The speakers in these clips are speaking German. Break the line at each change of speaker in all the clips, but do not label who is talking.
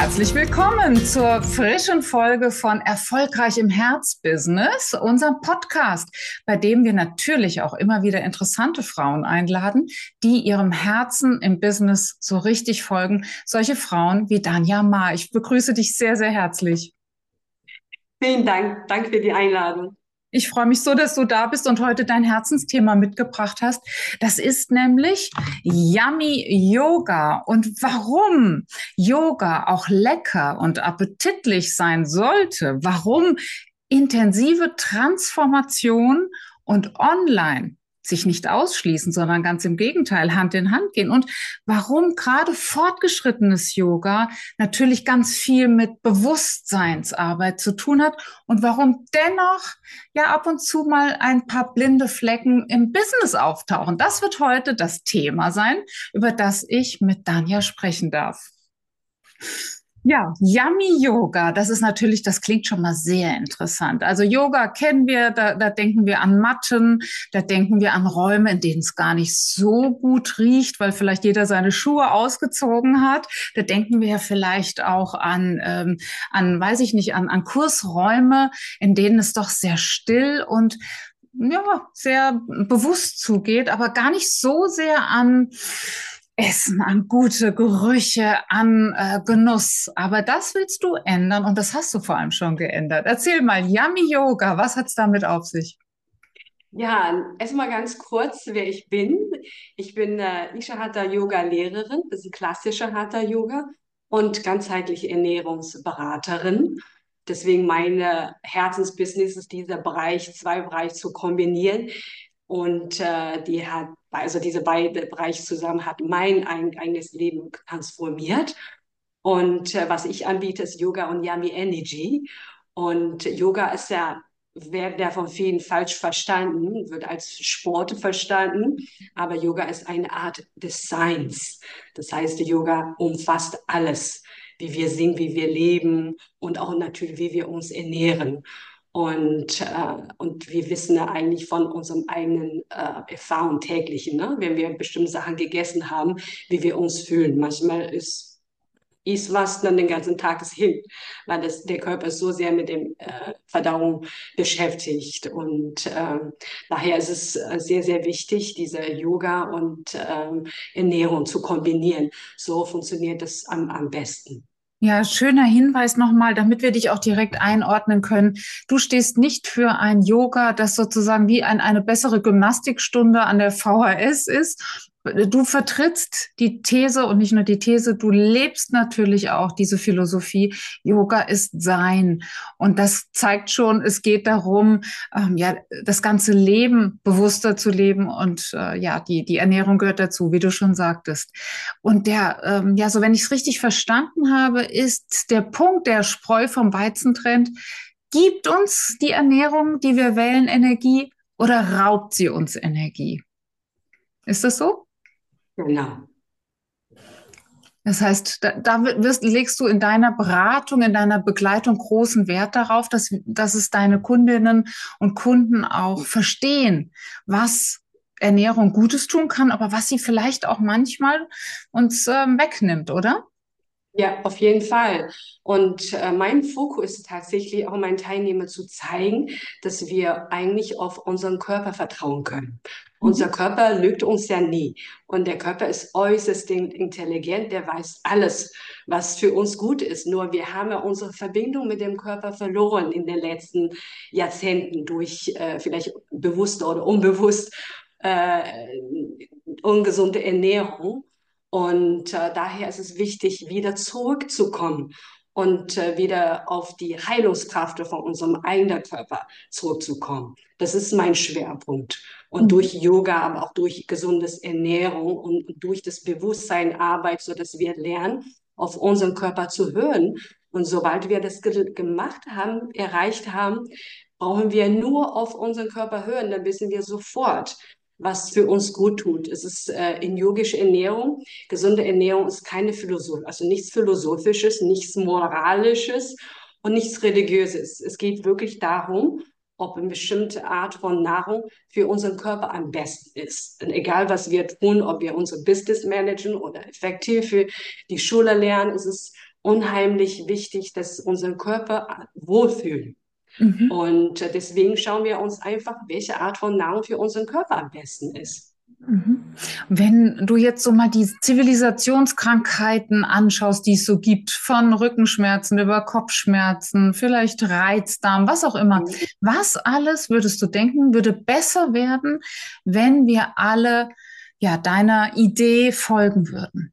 Herzlich willkommen zur frischen Folge von Erfolgreich im Herzbusiness, unserem Podcast, bei dem wir natürlich auch immer wieder interessante Frauen einladen, die ihrem Herzen im Business so richtig folgen. Solche Frauen wie Danja Ma. Ich begrüße dich sehr, sehr herzlich.
Vielen Dank. Danke für die Einladung.
Ich freue mich so, dass du da bist und heute dein Herzensthema mitgebracht hast. Das ist nämlich Yummy Yoga. Und warum Yoga auch lecker und appetitlich sein sollte, warum intensive Transformation und online sich nicht ausschließen, sondern ganz im Gegenteil Hand in Hand gehen. Und warum gerade fortgeschrittenes Yoga natürlich ganz viel mit Bewusstseinsarbeit zu tun hat und warum dennoch ja ab und zu mal ein paar blinde Flecken im Business auftauchen. Das wird heute das Thema sein, über das ich mit Danja sprechen darf. Ja, Yummy Yoga, das ist natürlich, das klingt schon mal sehr interessant. Also Yoga kennen wir, da, da denken wir an Matten, da denken wir an Räume, in denen es gar nicht so gut riecht, weil vielleicht jeder seine Schuhe ausgezogen hat. Da denken wir ja vielleicht auch an, ähm, an, weiß ich nicht, an, an Kursräume, in denen es doch sehr still und ja, sehr bewusst zugeht, aber gar nicht so sehr an Essen, an gute Gerüche, an äh, Genuss. Aber das willst du ändern und das hast du vor allem schon geändert. Erzähl mal, Yummy Yoga, was hat es damit auf sich?
Ja, erstmal ganz kurz, wer ich bin. Ich bin äh, Isha Hatha Yoga Lehrerin, das ist klassische Hatha Yoga und ganzheitliche Ernährungsberaterin. Deswegen meine Herzensbusiness ist dieser Bereich, zwei Bereiche zu kombinieren. Und äh, die hat also diese beiden Bereiche zusammen hat mein eigenes Leben transformiert. Und äh, was ich anbiete, ist Yoga und Yummy Energy. Und Yoga ist ja, wird ja von vielen falsch verstanden, wird als Sport verstanden, aber Yoga ist eine Art des Seins. Das heißt, Yoga umfasst alles, wie wir singen, wie wir leben und auch natürlich, wie wir uns ernähren. Und, äh, und wir wissen ja eigentlich von unserem eigenen äh, Erfahrung täglichen, ne? wenn wir bestimmte Sachen gegessen haben, wie wir uns fühlen. Manchmal ist ist was dann den ganzen Tag ist hin, weil das, der Körper ist so sehr mit dem äh, Verdauung beschäftigt. Und äh, daher ist es äh, sehr, sehr wichtig, diese Yoga und äh, Ernährung zu kombinieren. So funktioniert das am, am besten.
Ja, schöner Hinweis nochmal, damit wir dich auch direkt einordnen können. Du stehst nicht für ein Yoga, das sozusagen wie ein, eine bessere Gymnastikstunde an der VHS ist, du vertrittst die These und nicht nur die These, du lebst natürlich auch diese Philosophie. Yoga ist Sein. Und das zeigt schon, es geht darum, ähm, ja, das ganze Leben bewusster zu leben. Und äh, ja, die, die Ernährung gehört dazu, wie du schon sagtest. Und der, ähm, ja, so wenn ich es richtig verstanden habe, ist der Punkt, der Spreu vom Weizen trennt, gibt uns die Ernährung, die wir wählen, Energie oder raubt sie uns Energie? Ist das so?
Genau.
Das heißt, da, da wirst, legst du in deiner Beratung, in deiner Begleitung großen Wert darauf, dass, dass es deine Kundinnen und Kunden auch verstehen, was Ernährung Gutes tun kann, aber was sie vielleicht auch manchmal uns ähm, wegnimmt, oder?
Ja, auf jeden Fall. Und äh, mein Fokus ist tatsächlich auch meinen Teilnehmern zu zeigen, dass wir eigentlich auf unseren Körper vertrauen können. Mhm. Unser Körper lügt uns ja nie. Und der Körper ist äußerst intelligent, der weiß alles, was für uns gut ist. Nur wir haben ja unsere Verbindung mit dem Körper verloren in den letzten Jahrzehnten durch äh, vielleicht bewusst oder unbewusst äh, ungesunde Ernährung. Und äh, daher ist es wichtig, wieder zurückzukommen und äh, wieder auf die Heilungskraft von unserem eigenen Körper zurückzukommen. Das ist mein Schwerpunkt. Und mhm. durch Yoga, aber auch durch gesundes Ernährung und durch das Bewusstsein Arbeit, so dass wir lernen, auf unseren Körper zu hören. Und sobald wir das ge gemacht haben, erreicht haben, brauchen wir nur auf unseren Körper hören, dann wissen wir sofort, was für uns gut tut. Es ist äh, in yogische Ernährung. Gesunde Ernährung ist keine Philosophie, also nichts Philosophisches, nichts Moralisches und nichts Religiöses. Es geht wirklich darum, ob eine bestimmte Art von Nahrung für unseren Körper am besten ist. Und egal, was wir tun, ob wir unser Business managen oder effektiv für die Schule lernen, ist es unheimlich wichtig, dass unser Körper wohlfühlt. Mhm. Und deswegen schauen wir uns einfach, welche Art von Nahrung für unseren Körper am besten ist.
Mhm. Wenn du jetzt so mal die Zivilisationskrankheiten anschaust, die es so gibt, von Rückenschmerzen über Kopfschmerzen, vielleicht Reizdarm, was auch immer, mhm. was alles würdest du denken, würde besser werden, wenn wir alle ja deiner Idee folgen würden?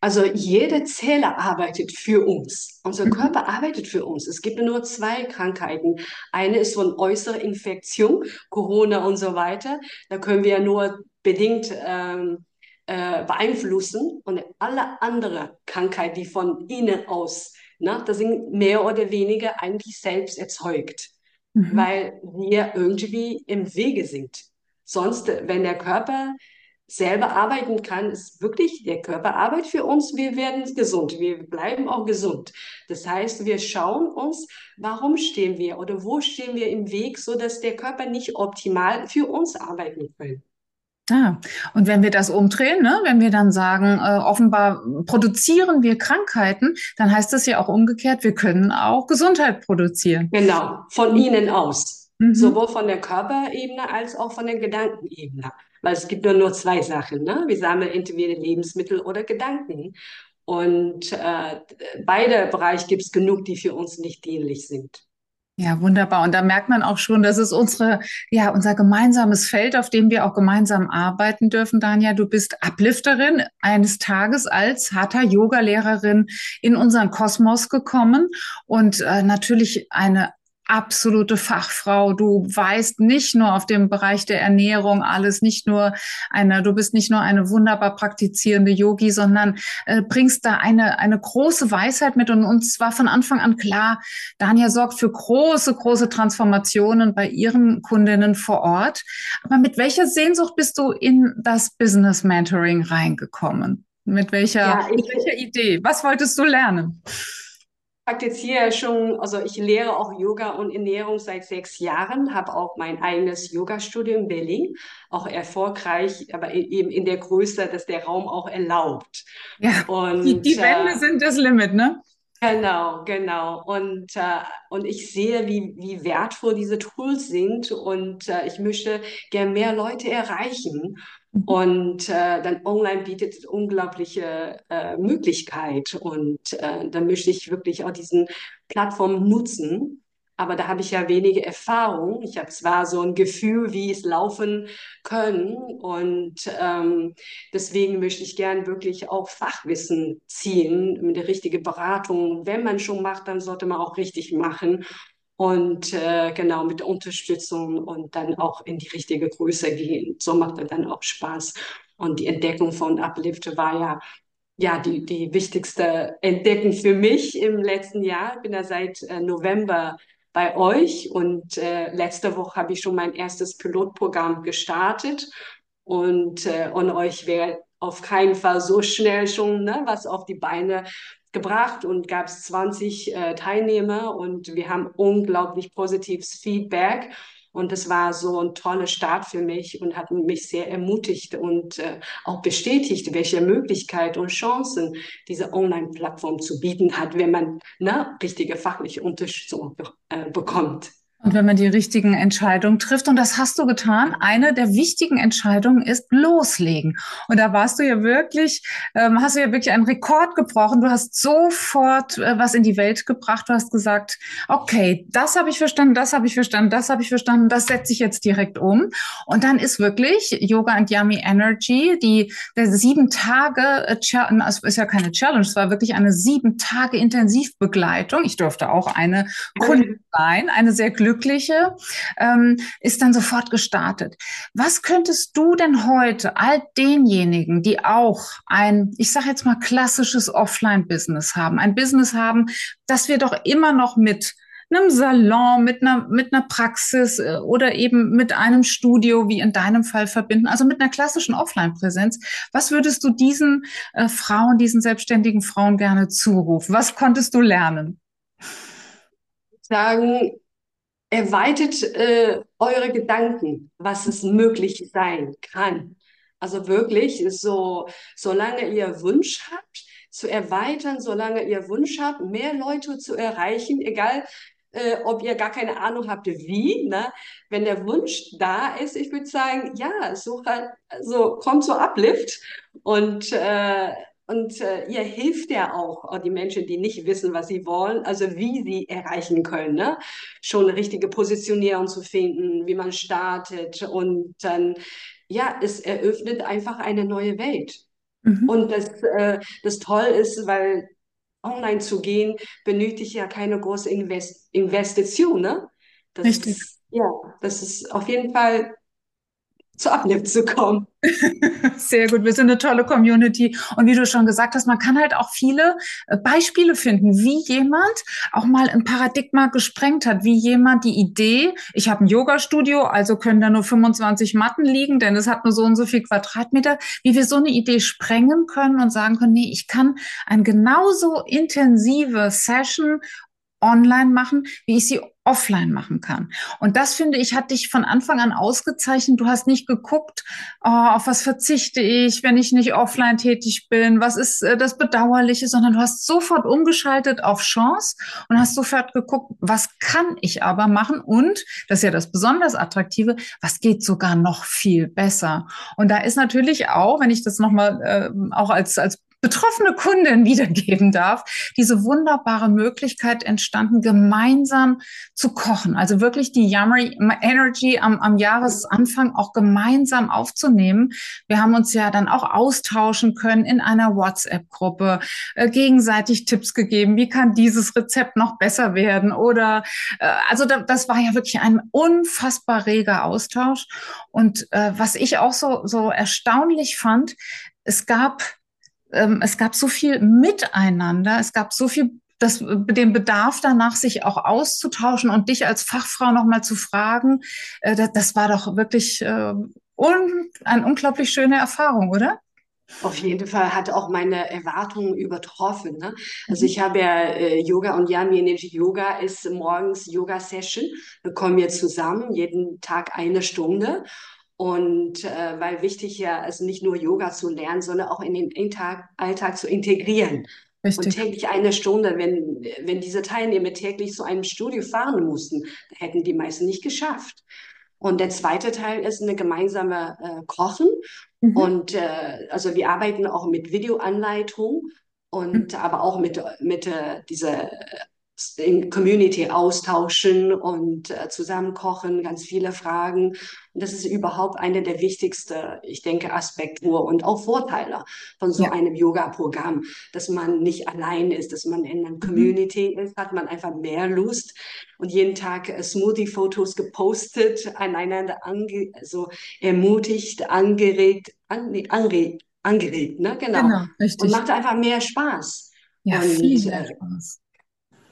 Also jede Zelle arbeitet für uns. Unser mhm. Körper arbeitet für uns. Es gibt nur zwei Krankheiten. Eine ist von äußerer Infektion, Corona und so weiter. Da können wir nur bedingt ähm, äh, beeinflussen. Und alle anderen Krankheiten, die von innen aus, ne, das sind mehr oder weniger eigentlich selbst erzeugt, mhm. weil wir irgendwie im Wege sind. Sonst, wenn der Körper selber arbeiten kann, ist wirklich der Körper arbeitet für uns. Wir werden gesund. Wir bleiben auch gesund. Das heißt, wir schauen uns, warum stehen wir oder wo stehen wir im Weg, so dass der Körper nicht optimal für uns arbeiten kann.
Ah, und wenn wir das umdrehen, ne, wenn wir dann sagen, äh, offenbar produzieren wir Krankheiten, dann heißt das ja auch umgekehrt, wir können auch Gesundheit produzieren.
Genau, von ihnen aus. Mhm. Sowohl von der Körperebene als auch von der Gedankenebene. Weil es gibt nur, nur zwei Sachen. Ne? Wir sammeln entweder Lebensmittel oder Gedanken. Und äh, beide Bereiche gibt es genug, die für uns nicht dienlich sind.
Ja, wunderbar. Und da merkt man auch schon, das ist unsere, ja, unser gemeinsames Feld, auf dem wir auch gemeinsam arbeiten dürfen. Danja, du bist Uplifterin eines Tages als Hatha-Yoga-Lehrerin in unseren Kosmos gekommen und äh, natürlich eine absolute Fachfrau. Du weißt nicht nur auf dem Bereich der Ernährung alles, nicht nur eine, du bist nicht nur eine wunderbar praktizierende Yogi, sondern äh, bringst da eine, eine große Weisheit mit und uns war von Anfang an klar, Dania sorgt für große, große Transformationen bei ihren Kundinnen vor Ort. Aber mit welcher Sehnsucht bist du in das Business Mentoring reingekommen? Mit welcher, ja, mit welcher Idee? Was wolltest du lernen?
Praktiziere schon, also ich lehre auch Yoga und Ernährung seit sechs Jahren, habe auch mein eigenes Yoga-Studio in Berlin, auch erfolgreich, aber e-, eben in der Größe, dass der Raum auch erlaubt.
Ja, und, die, die Wände äh, sind das Limit, ne?
Genau, genau. Und, äh, und ich sehe, wie, wie wertvoll diese Tools sind und äh, ich möchte gerne mehr Leute erreichen. Mhm. Und äh, dann online bietet unglaubliche äh, Möglichkeit und äh, da möchte ich wirklich auch diesen Plattform nutzen. Aber da habe ich ja wenige Erfahrung. Ich habe zwar so ein Gefühl, wie es laufen können und ähm, deswegen möchte ich gern wirklich auch Fachwissen ziehen mit der richtigen Beratung. Wenn man schon macht, dann sollte man auch richtig machen und äh, genau mit Unterstützung und dann auch in die richtige Größe gehen. So macht er dann auch Spaß. Und die Entdeckung von Uplift war ja ja die, die wichtigste Entdeckung für mich im letzten Jahr. Ich bin ja seit äh, November bei euch und äh, letzte Woche habe ich schon mein erstes Pilotprogramm gestartet und, äh, und euch wäre auf keinen Fall so schnell schon ne, was auf die Beine gebracht und gab es 20 äh, Teilnehmer und wir haben unglaublich positives Feedback. Und das war so ein toller Start für mich und hat mich sehr ermutigt und äh, auch bestätigt, welche Möglichkeiten und Chancen diese Online-Plattform zu bieten hat, wenn man ne, richtige fachliche Unterstützung äh, bekommt.
Und wenn man die richtigen Entscheidungen trifft, und das hast du getan, eine der wichtigen Entscheidungen ist loslegen. Und da warst du ja wirklich, ähm, hast du ja wirklich einen Rekord gebrochen. Du hast sofort äh, was in die Welt gebracht. Du hast gesagt, okay, das habe ich verstanden, das habe ich verstanden, das habe ich verstanden, das setze ich jetzt direkt um. Und dann ist wirklich Yoga and Yummy Energy, die der sieben Tage, äh, es ist ja keine Challenge, es war wirklich eine sieben Tage Intensivbegleitung. Ich durfte auch eine Kundin sein, eine sehr glückliche Glückliche, ähm, ist dann sofort gestartet. Was könntest du denn heute all denjenigen, die auch ein, ich sage jetzt mal, klassisches Offline-Business haben, ein Business haben, das wir doch immer noch mit einem Salon, mit einer, mit einer Praxis äh, oder eben mit einem Studio, wie in deinem Fall verbinden, also mit einer klassischen Offline-Präsenz. Was würdest du diesen äh, Frauen, diesen selbstständigen Frauen gerne zurufen? Was konntest du lernen?
Sagen, erweitert äh, eure Gedanken, was es möglich sein kann. Also wirklich, so, solange ihr Wunsch habt, zu erweitern, solange ihr Wunsch habt, mehr Leute zu erreichen, egal äh, ob ihr gar keine Ahnung habt, wie. Ne? Wenn der Wunsch da ist, ich würde sagen, ja, so, also kommt so Uplift und äh, und äh, ihr hilft ja auch, auch die Menschen, die nicht wissen, was sie wollen, also wie sie erreichen können, ne? schon eine richtige Positionierung zu finden, wie man startet und dann, ja, es eröffnet einfach eine neue Welt. Mhm. Und das, äh, das toll ist, weil online zu gehen, benötigt ja keine große Invest Investition. Ne? Das
Richtig.
Ist, ja, das ist auf jeden Fall zu Uplift zu kommen.
Sehr gut, wir sind eine tolle Community. Und wie du schon gesagt hast, man kann halt auch viele äh, Beispiele finden, wie jemand auch mal ein Paradigma gesprengt hat, wie jemand die Idee, ich habe ein Yoga-Studio, also können da nur 25 Matten liegen, denn es hat nur so und so viel Quadratmeter, wie wir so eine Idee sprengen können und sagen können, nee, ich kann ein genauso intensive Session online machen, wie ich sie offline machen kann. Und das finde ich, hat dich von Anfang an ausgezeichnet. Du hast nicht geguckt, oh, auf was verzichte ich, wenn ich nicht offline tätig bin, was ist äh, das Bedauerliche, sondern du hast sofort umgeschaltet auf Chance und hast sofort geguckt, was kann ich aber machen und, das ist ja das besonders Attraktive, was geht sogar noch viel besser. Und da ist natürlich auch, wenn ich das nochmal äh, auch als, als betroffene Kundin wiedergeben darf, diese wunderbare Möglichkeit entstanden, gemeinsam zu kochen. Also wirklich die Yummy Energy am, am Jahresanfang auch gemeinsam aufzunehmen. Wir haben uns ja dann auch austauschen können in einer WhatsApp-Gruppe, äh, gegenseitig Tipps gegeben, wie kann dieses Rezept noch besser werden oder äh, also da, das war ja wirklich ein unfassbar reger Austausch. Und äh, was ich auch so, so erstaunlich fand, es gab ähm, es gab so viel Miteinander, es gab so viel das, den Bedarf danach, sich auch auszutauschen und dich als Fachfrau nochmal zu fragen, äh, das, das, war doch wirklich äh, un, eine unglaublich schöne Erfahrung, oder?
Auf jeden Fall hat auch meine Erwartungen übertroffen. Ne? Also mhm. ich habe ja äh, Yoga und Yami Energy Yoga ist morgens Yoga Session. Wir kommen jetzt zusammen, jeden Tag eine Stunde. Und äh, weil wichtig ja, also nicht nur Yoga zu lernen, sondern auch in den Alltag, Alltag zu integrieren. Richtig. Und täglich eine Stunde, wenn, wenn diese Teilnehmer täglich zu einem Studio fahren mussten, hätten die meisten nicht geschafft. Und der zweite Teil ist eine gemeinsame äh, Kochen. Mhm. Und äh, also wir arbeiten auch mit Videoanleitung und mhm. aber auch mit, mit äh, dieser in Community austauschen und äh, zusammen kochen, ganz viele Fragen. Und das ist überhaupt einer der wichtigsten, ich denke, Aspekte und auch Vorteile von so ja. einem Yoga-Programm, dass man nicht allein ist, dass man in einer mhm. Community ist, hat man einfach mehr Lust und jeden Tag äh, Smoothie-Fotos gepostet, aneinander ange also ermutigt, angeregt, an, nee, angeregt, angeregt, ne? Genau. genau richtig. Und macht einfach mehr Spaß.
Ja, und, viel mehr äh, Spaß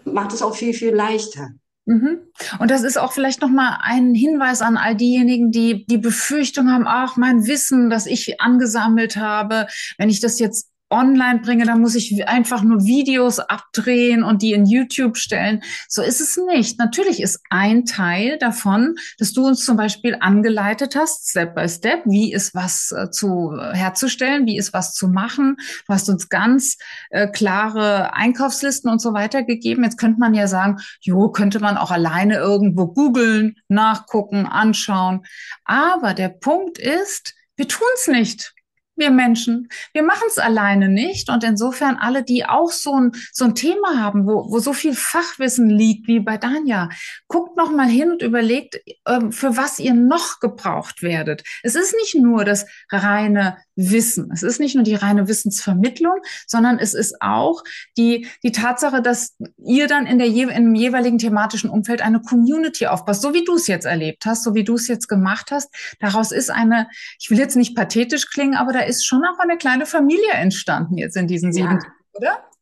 macht es auch viel, viel leichter.
Mhm. Und das ist auch vielleicht nochmal ein Hinweis an all diejenigen, die die Befürchtung haben, ach, mein Wissen, das ich angesammelt habe, wenn ich das jetzt online bringe, dann muss ich einfach nur Videos abdrehen und die in YouTube stellen. So ist es nicht. Natürlich ist ein Teil davon, dass du uns zum Beispiel angeleitet hast, Step by Step, wie ist was äh, zu äh, herzustellen, wie ist was zu machen. Du hast uns ganz äh, klare Einkaufslisten und so weiter gegeben. Jetzt könnte man ja sagen, jo, könnte man auch alleine irgendwo googeln, nachgucken, anschauen. Aber der Punkt ist, wir tun es nicht wir Menschen. Wir machen es alleine nicht. Und insofern alle, die auch so ein, so ein Thema haben, wo, wo so viel Fachwissen liegt wie bei Danja, guckt noch mal hin und überlegt, ähm, für was ihr noch gebraucht werdet. Es ist nicht nur das reine Wissen. Es ist nicht nur die reine Wissensvermittlung, sondern es ist auch die, die Tatsache, dass ihr dann in der, im jeweiligen thematischen Umfeld eine Community aufpasst, so wie du es jetzt erlebt hast, so wie du es jetzt gemacht hast. Daraus ist eine, ich will jetzt nicht pathetisch klingen, aber da ist schon auch eine kleine Familie entstanden jetzt in diesen sieben, ja. oder?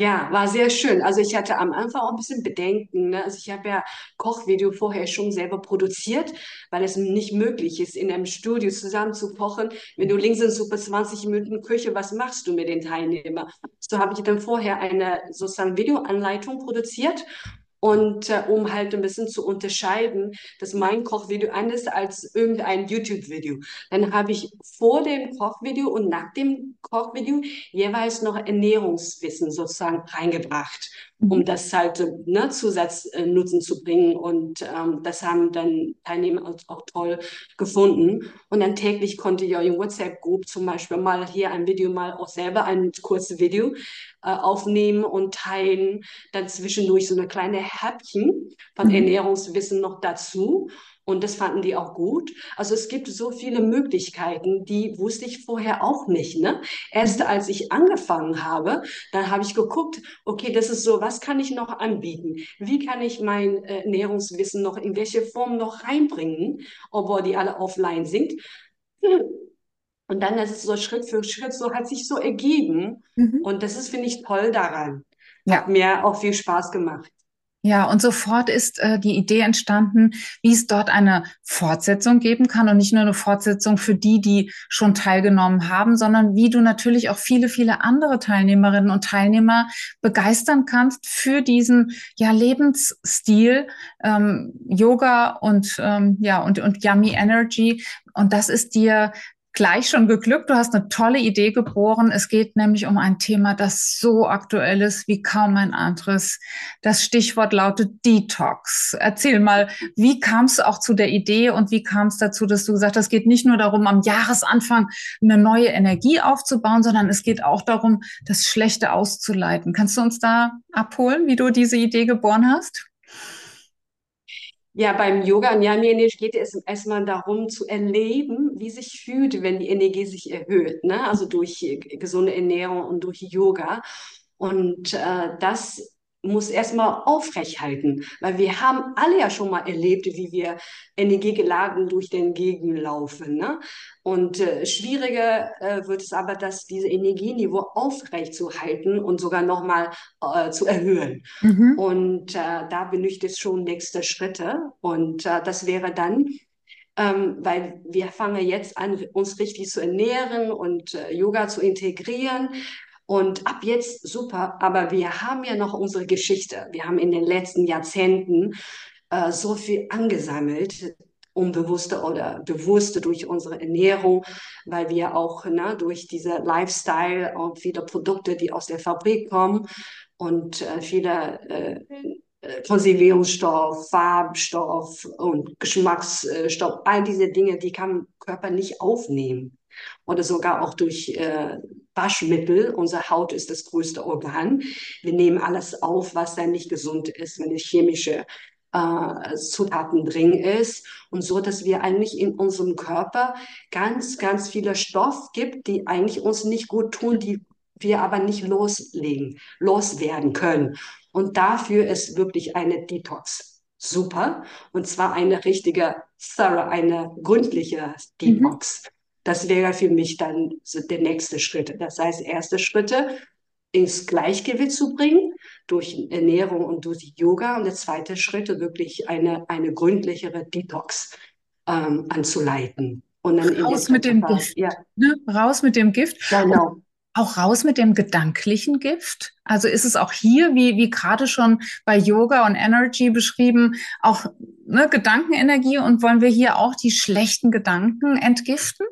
Ja, war sehr schön. Also ich hatte am Anfang auch ein bisschen Bedenken. Ne? Also ich habe ja Kochvideo vorher schon selber produziert, weil es nicht möglich ist, in einem Studio zusammen zu kochen. Wenn du links in super 20 Minuten Küche, was machst du mit den Teilnehmern? So habe ich dann vorher eine sozusagen Videoanleitung produziert und äh, um halt ein bisschen zu unterscheiden, dass mein Kochvideo anders als irgendein YouTube-Video. Dann habe ich vor dem Kochvideo und nach dem Kochvideo jeweils noch Ernährungswissen sozusagen reingebracht um mhm. das halt ne, Zusatznutzen zu bringen. Und ähm, das haben dann Teilnehmer auch, auch, toll gefunden. Und dann täglich konnte ich auch in WhatsApp-Group zum Beispiel mal hier ein Video, mal auch selber ein kurzes Video äh, aufnehmen und teilen. Dann zwischendurch so eine kleine Häppchen von mhm. Ernährungswissen noch dazu. Und das fanden die auch gut. Also es gibt so viele Möglichkeiten, die wusste ich vorher auch nicht. Ne? Erst als ich angefangen habe, dann habe ich geguckt, okay, das ist so, was kann ich noch anbieten? Wie kann ich mein äh, Ernährungswissen noch in welche Form noch reinbringen, obwohl die alle offline sind? Und dann ist es so Schritt für Schritt, so hat sich so ergeben. Mhm. Und das ist, finde ich, toll daran. Ja. Hat mir auch viel Spaß gemacht.
Ja, und sofort ist äh, die Idee entstanden, wie es dort eine Fortsetzung geben kann und nicht nur eine Fortsetzung für die, die schon teilgenommen haben, sondern wie du natürlich auch viele, viele andere Teilnehmerinnen und Teilnehmer begeistern kannst für diesen ja Lebensstil ähm, Yoga und ähm, ja und und Yummy Energy. Und das ist dir gleich schon geglückt. Du hast eine tolle Idee geboren. Es geht nämlich um ein Thema, das so aktuell ist wie kaum ein anderes. Das Stichwort lautet Detox. Erzähl mal, wie kam es auch zu der Idee und wie kam es dazu, dass du gesagt hast, es geht nicht nur darum, am Jahresanfang eine neue Energie aufzubauen, sondern es geht auch darum, das Schlechte auszuleiten. Kannst du uns da abholen, wie du diese Idee geboren hast?
Ja, beim Yoga und Yami geht es erstmal darum zu erleben, wie sich fühlt, wenn die Energie sich erhöht, ne? Also durch gesunde Ernährung und durch Yoga. Und äh, das muss erstmal aufrechthalten, weil wir haben alle ja schon mal erlebt, wie wir energiegeladen durch den Gegend laufen. Ne? Und äh, schwieriger äh, wird es aber, dass diese Energieniveau aufrecht zu halten und sogar nochmal äh, zu erhöhen. Mhm. Und äh, da benötigt es schon nächste Schritte. Und äh, das wäre dann, ähm, weil wir fangen jetzt an, uns richtig zu ernähren und äh, Yoga zu integrieren. Und ab jetzt super, aber wir haben ja noch unsere Geschichte. Wir haben in den letzten Jahrzehnten äh, so viel angesammelt, unbewusste oder bewusste durch unsere Ernährung, weil wir auch ne, durch diese Lifestyle und viele Produkte, die aus der Fabrik kommen und äh, viele äh, äh Konservierungsstoff, Farbstoff und Geschmacksstoff, all diese Dinge, die kann Körper nicht aufnehmen oder sogar auch durch äh, Waschmittel. Unsere Haut ist das größte Organ. Wir nehmen alles auf, was dann nicht gesund ist, wenn es chemische äh, Zutaten drin ist und so, dass wir eigentlich in unserem Körper ganz, ganz viele Stoff gibt, die eigentlich uns nicht gut tun, die wir aber nicht loslegen, loswerden können. Und dafür ist wirklich eine Detox super. Und zwar eine richtige, thorough, eine gründliche Detox. Mhm. Das wäre für mich dann so der nächste Schritt. Das heißt, erste Schritte ins Gleichgewicht zu bringen durch Ernährung und durch Yoga und der zweite Schritt wirklich eine, eine gründlichere Detox ähm, anzuleiten.
Und dann raus mit dem Fall, Gift. Ja. Ne? Raus mit dem Gift. Genau. Auch raus mit dem gedanklichen Gift. Also ist es auch hier, wie, wie gerade schon bei Yoga und Energy beschrieben, auch ne, Gedankenenergie und wollen wir hier auch die schlechten Gedanken entgiften?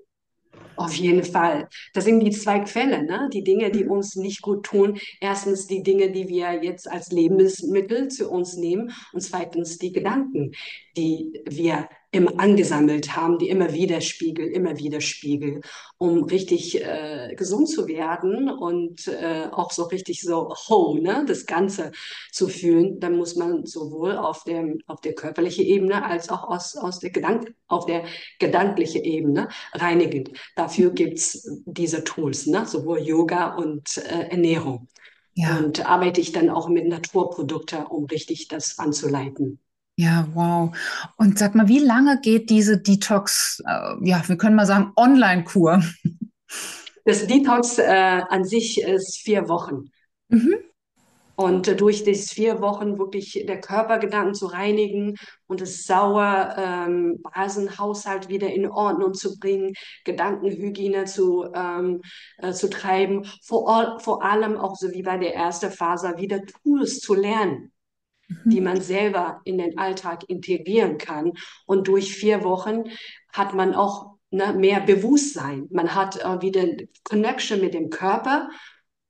Auf jeden Fall. Das sind die zwei Quellen, ne? die Dinge, die uns nicht gut tun. Erstens die Dinge, die wir jetzt als Lebensmittel zu uns nehmen und zweitens die Gedanken, die wir immer angesammelt haben, die immer wieder Spiegel, immer wieder Spiegel, um richtig äh, gesund zu werden und äh, auch so richtig so whole, ne, das Ganze zu fühlen, dann muss man sowohl auf dem auf der körperlichen Ebene als auch aus, aus der Gedank auf der gedanklichen Ebene reinigen. Dafür gibt's diese Tools, ne, sowohl Yoga und äh, Ernährung. Ja. Und arbeite ich dann auch mit Naturprodukten, um richtig das anzuleiten.
Ja, wow. Und sag mal, wie lange geht diese Detox, äh, ja, wir können mal sagen, Online-Kur?
Das Detox äh, an sich ist vier Wochen. Mhm. Und durch diese vier Wochen wirklich der Körpergedanken zu reinigen und das sauer ähm, Basenhaushalt wieder in Ordnung zu bringen, Gedankenhygiene zu, ähm, äh, zu treiben, vor, vor allem auch so wie bei der ersten Phase wieder Tools zu lernen. Die man selber in den Alltag integrieren kann. Und durch vier Wochen hat man auch ne, mehr Bewusstsein. Man hat äh, wieder Connection mit dem Körper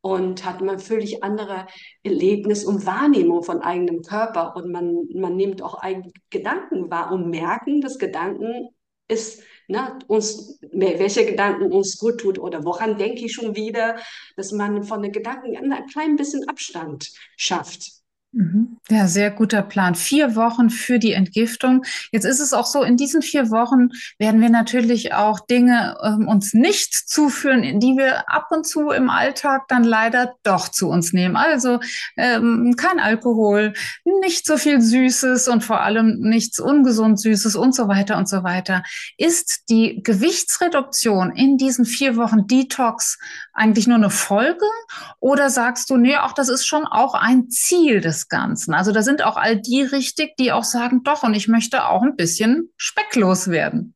und hat man völlig andere Erlebnis und Wahrnehmung von eigenem Körper und man, man nimmt auch eigene Gedanken wahr und merken, dass Gedanken ist, ne, uns, welche Gedanken uns gut tut oder woran denke ich schon wieder, dass man von den Gedanken ein klein bisschen Abstand schafft.
Mhm. Ja, sehr guter Plan. Vier Wochen für die Entgiftung. Jetzt ist es auch so, in diesen vier Wochen werden wir natürlich auch Dinge ähm, uns nicht zuführen, die wir ab und zu im Alltag dann leider doch zu uns nehmen. Also ähm, kein Alkohol, nicht so viel Süßes und vor allem nichts ungesund Süßes und so weiter und so weiter. Ist die Gewichtsreduktion in diesen vier Wochen Detox eigentlich nur eine Folge oder sagst du, nee, auch das ist schon auch ein Ziel des Ganzen. Also da sind auch all die richtig, die auch sagen, doch, und ich möchte auch ein bisschen specklos werden.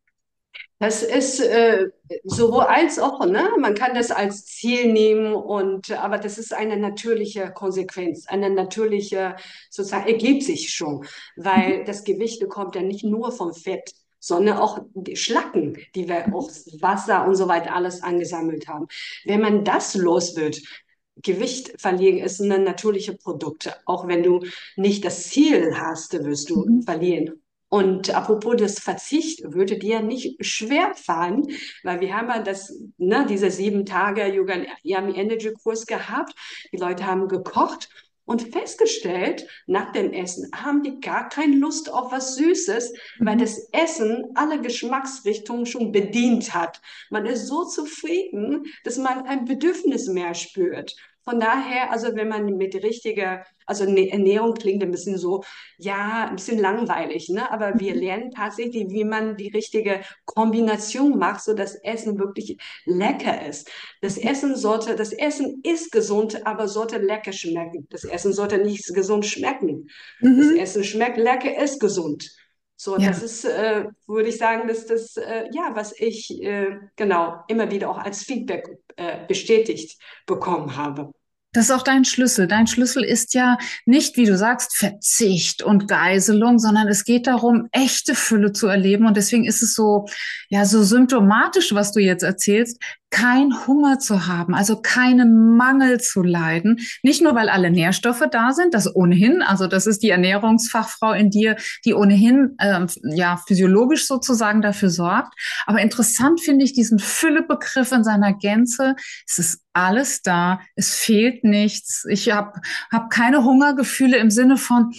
Das ist äh, sowohl als auch, ne? Man kann das als Ziel nehmen und aber das ist eine natürliche Konsequenz, eine natürliche sozusagen ergibt sich schon, weil mhm. das Gewicht kommt ja nicht nur vom Fett, sondern auch die Schlacken, die wir mhm. aus Wasser und so weiter alles angesammelt haben. Wenn man das los wird, Gewicht verlieren ist ein natürliche Produkt. Auch wenn du nicht das Ziel hast, wirst du mhm. verlieren. Und apropos des Verzicht, würde dir nicht schwer fallen, weil wir haben ja das, ne, diese sieben Tage Yoga Yami Energy Kurs gehabt. Die Leute haben gekocht und festgestellt, nach dem Essen haben die gar keine Lust auf was Süßes, mhm. weil das Essen alle Geschmacksrichtungen schon bedient hat. Man ist so zufrieden, dass man kein Bedürfnis mehr spürt. Von daher, also wenn man mit richtiger, also Ernährung klingt ein bisschen so, ja, ein bisschen langweilig, ne? Aber wir mhm. lernen tatsächlich, wie man die richtige Kombination macht, so dass Essen wirklich lecker ist. Das mhm. Essen sollte, das Essen ist gesund, aber sollte lecker schmecken. Das Essen sollte nicht gesund schmecken. Mhm. Das Essen schmeckt lecker, ist gesund. So, ja. das ist, äh, würde ich sagen, dass das, äh, ja, was ich äh, genau immer wieder auch als Feedback äh, bestätigt bekommen habe.
Das ist auch dein Schlüssel. Dein Schlüssel ist ja nicht, wie du sagst, Verzicht und Geiselung, sondern es geht darum, echte Fülle zu erleben. Und deswegen ist es so, ja, so symptomatisch, was du jetzt erzählst, kein Hunger zu haben, also keinen Mangel zu leiden. Nicht nur, weil alle Nährstoffe da sind, das ohnehin, also das ist die Ernährungsfachfrau in dir, die ohnehin äh, ja physiologisch sozusagen dafür sorgt. Aber interessant finde ich diesen Füllebegriff in seiner Gänze. Es ist alles da, es fehlt nichts. Ich habe hab keine Hungergefühle im Sinne von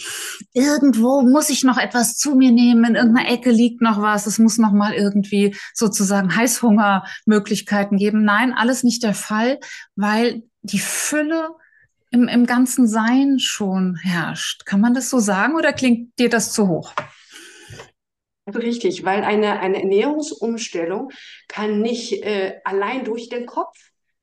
irgendwo muss ich noch etwas zu mir nehmen, in irgendeiner Ecke liegt noch was, es muss noch mal irgendwie sozusagen Heißhungermöglichkeiten geben. Nein, alles nicht der Fall, weil die Fülle im, im ganzen Sein schon herrscht. Kann man das so sagen oder klingt dir das zu hoch?
Richtig, weil eine, eine Ernährungsumstellung kann nicht äh, allein durch den Kopf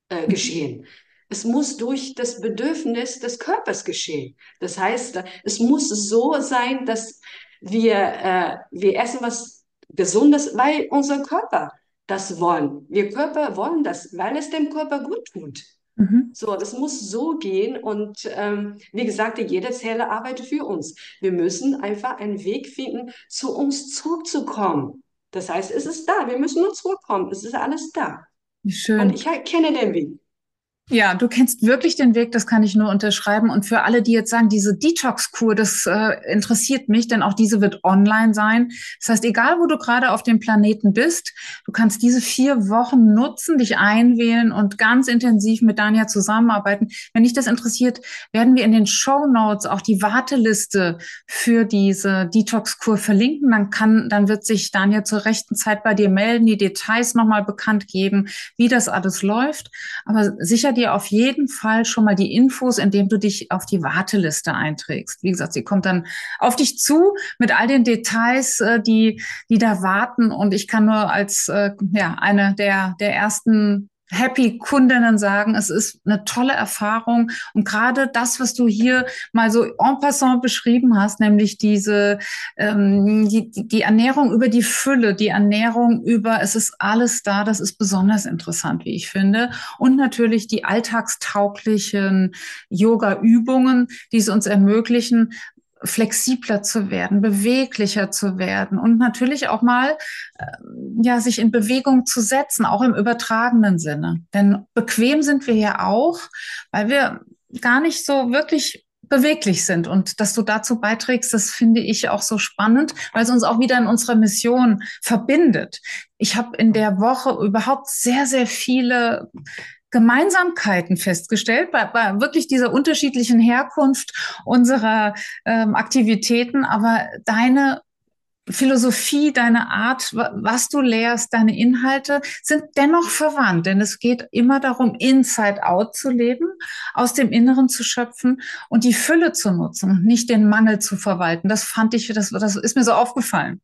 äh, geschehen. Es muss durch das Bedürfnis des Körpers geschehen. Das heißt, es muss so sein, dass wir, äh, wir essen was Gesundes, weil unser Körper das wollen. Wir Körper wollen das, weil es dem Körper gut tut. Mhm. So, das muss so gehen und ähm, wie gesagt, jede Zelle arbeitet für uns. Wir müssen einfach einen Weg finden, zu uns zurückzukommen. Das heißt, es ist da. Wir müssen nur zurückkommen. Es ist alles da.
Schön.
Und ich kenne den Weg.
Ja, du kennst wirklich den Weg, das kann ich nur unterschreiben. Und für alle, die jetzt sagen, diese Detox-Kur, das äh, interessiert mich, denn auch diese wird online sein. Das heißt, egal wo du gerade auf dem Planeten bist, du kannst diese vier Wochen nutzen, dich einwählen und ganz intensiv mit Dania zusammenarbeiten. Wenn dich das interessiert, werden wir in den Show Notes auch die Warteliste für diese Detox-Kur verlinken. Dann kann, dann wird sich Dania zur rechten Zeit bei dir melden, die Details nochmal bekannt geben, wie das alles läuft. Aber sicher dir auf jeden Fall schon mal die Infos, indem du dich auf die Warteliste einträgst. Wie gesagt, sie kommt dann auf dich zu mit all den Details, äh, die, die da warten. Und ich kann nur als äh, ja, eine der, der ersten happy Kundinnen sagen, es ist eine tolle Erfahrung. Und gerade das, was du hier mal so en passant beschrieben hast, nämlich diese ähm, die, die Ernährung über die Fülle, die Ernährung über, es ist alles da, das ist besonders interessant, wie ich finde. Und natürlich die alltagstauglichen Yoga-Übungen, die es uns ermöglichen, flexibler zu werden, beweglicher zu werden und natürlich auch mal äh, ja sich in Bewegung zu setzen, auch im übertragenen Sinne. Denn bequem sind wir ja auch, weil wir gar nicht so wirklich beweglich sind. Und dass du dazu beiträgst, das finde ich auch so spannend, weil es uns auch wieder in unserer Mission verbindet. Ich habe in der Woche überhaupt sehr, sehr viele Gemeinsamkeiten festgestellt, bei, bei wirklich dieser unterschiedlichen Herkunft unserer ähm, Aktivitäten, aber deine Philosophie, deine Art, was du lehrst, deine Inhalte sind dennoch verwandt, denn es geht immer darum, inside out zu leben, aus dem Inneren zu schöpfen und die Fülle zu nutzen, nicht den Mangel zu verwalten. Das fand ich, das, das ist mir so aufgefallen.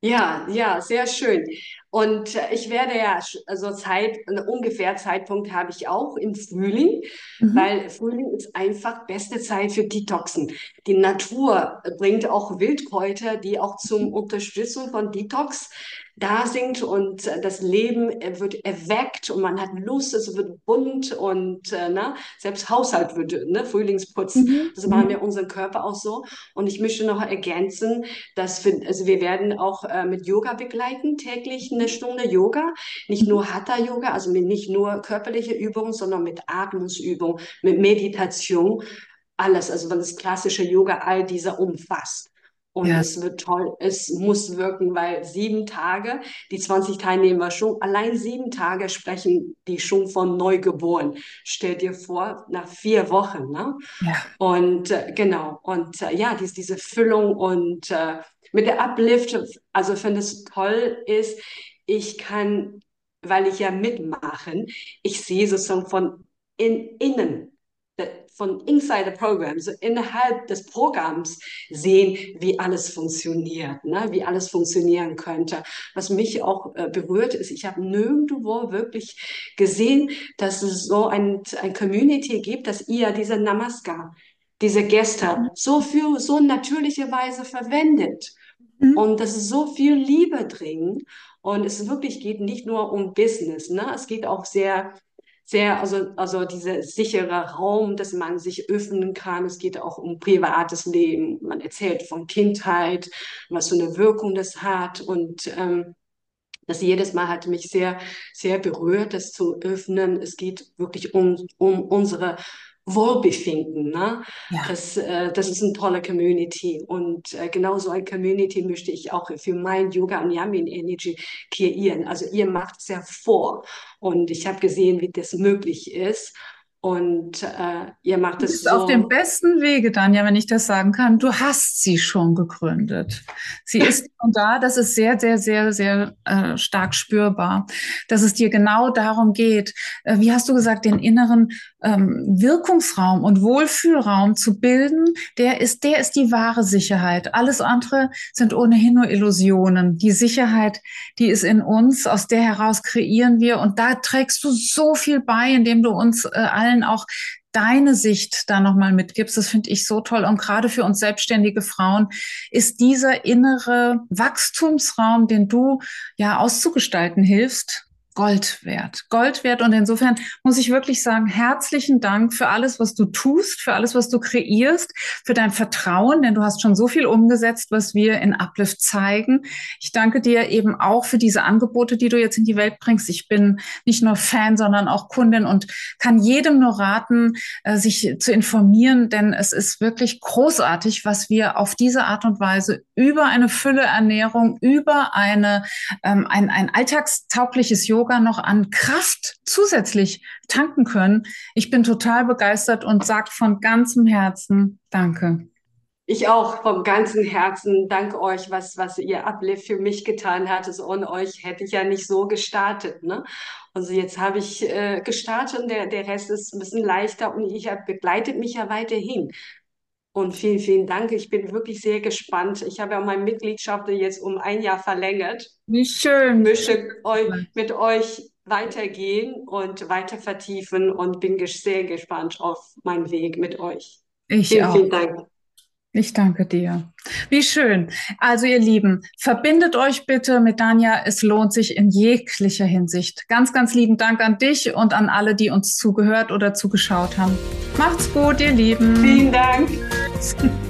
Ja, ja, sehr schön. Und äh, ich werde ja, also Zeit, ungefähr Zeitpunkt habe ich auch im Frühling, mhm. weil Frühling ist einfach beste Zeit für Detoxen. Die Natur bringt auch Wildkräuter, die auch zum Unterstützung von Detox da sind und äh, das Leben äh, wird erweckt und man hat Lust, es wird bunt und äh, ne, selbst Haushalt wird ne, Frühlingsputz. Mhm. Das machen wir unseren Körper auch so. Und ich möchte noch ergänzen, dass wir, also wir werden auch äh, mit Yoga begleiten, täglich eine Stunde Yoga. Nicht nur Hatha-Yoga, also nicht nur körperliche Übungen, sondern mit Atmungsübungen, mit Meditation alles, also wenn das klassische Yoga all diese umfasst. Und ja. es wird toll, es muss wirken, weil sieben Tage, die 20 Teilnehmer schon, allein sieben Tage sprechen die schon von Neugeboren. Stell dir vor, nach vier Wochen. Ne? Ja. Und äh, genau, und äh, ja, dies, diese Füllung und äh, mit der Uplift, also finde es toll ist, ich kann, weil ich ja mitmachen, ich sehe sozusagen von in, innen von inside the program, so innerhalb des Programms sehen, wie alles funktioniert, ne? wie alles funktionieren könnte. Was mich auch äh, berührt ist, ich habe nirgendwo wirklich gesehen, dass es so ein, ein Community gibt, dass ihr diese Namaskar, diese Gäste so für so natürliche Weise verwendet. Mhm. Und dass es so viel Liebe drin. Und es wirklich geht nicht nur um Business, ne? Es geht auch sehr sehr, also, also dieser sichere Raum, dass man sich öffnen kann. Es geht auch um privates Leben. Man erzählt von Kindheit, was für eine Wirkung das hat und ähm, das jedes Mal hat mich sehr, sehr berührt, das zu öffnen. Es geht wirklich um, um unsere Wohlbefinden. Ne? Ja. Das, äh, das ist eine tolle Community. Und äh, genau so eine Community möchte ich auch für mein Yoga und Yamin Energy kreieren. Also ihr macht es ja vor. Und ich habe gesehen, wie das möglich ist. Und äh, ihr macht es so.
auf dem besten Wege, Danja, wenn ich das sagen kann. Du hast sie schon gegründet. Sie ist schon da. Das ist sehr, sehr, sehr, sehr äh, stark spürbar, dass es dir genau darum geht. Äh, wie hast du gesagt, den inneren ähm, Wirkungsraum und Wohlfühlraum zu bilden? Der ist, der ist die wahre Sicherheit. Alles andere sind ohnehin nur Illusionen. Die Sicherheit, die ist in uns. Aus der heraus kreieren wir. Und da trägst du so viel bei, indem du uns äh, allen allen auch deine Sicht da nochmal mitgibst. Das finde ich so toll. Und gerade für uns selbstständige Frauen ist dieser innere Wachstumsraum, den du ja auszugestalten hilfst, Gold wert. Gold wert. Und insofern muss ich wirklich sagen, herzlichen Dank für alles, was du tust, für alles, was du kreierst, für dein Vertrauen, denn du hast schon so viel umgesetzt, was wir in Uplift zeigen. Ich danke dir eben auch für diese Angebote, die du jetzt in die Welt bringst. Ich bin nicht nur Fan, sondern auch Kundin und kann jedem nur raten, äh, sich zu informieren, denn es ist wirklich großartig, was wir auf diese Art und Weise über eine Fülle Ernährung, über eine, ähm, ein, ein alltagstaugliches Yoga Yoga noch an Kraft zusätzlich tanken können. Ich bin total begeistert und sage von ganzem Herzen Danke.
Ich auch vom ganzen Herzen danke euch, was, was ihr Uplift für mich getan hat. Also ohne euch hätte ich ja nicht so gestartet. Ne? Also jetzt habe ich äh, gestartet und der, der Rest ist ein bisschen leichter und ich hab, begleitet mich ja weiterhin. Und vielen, vielen Dank. Ich bin wirklich sehr gespannt. Ich habe ja meine Mitgliedschaft jetzt um ein Jahr verlängert.
Wie schön.
Ich möchte mit euch weitergehen und weiter vertiefen und bin sehr gespannt auf meinen Weg mit euch.
Ich vielen, auch. Vielen Dank. Ich danke dir. Wie schön. Also ihr Lieben, verbindet euch bitte mit Danja. Es lohnt sich in jeglicher Hinsicht. Ganz, ganz lieben Dank an dich und an alle, die uns zugehört oder zugeschaut haben. Macht's gut, ihr Lieben.
Vielen Dank. Thanks.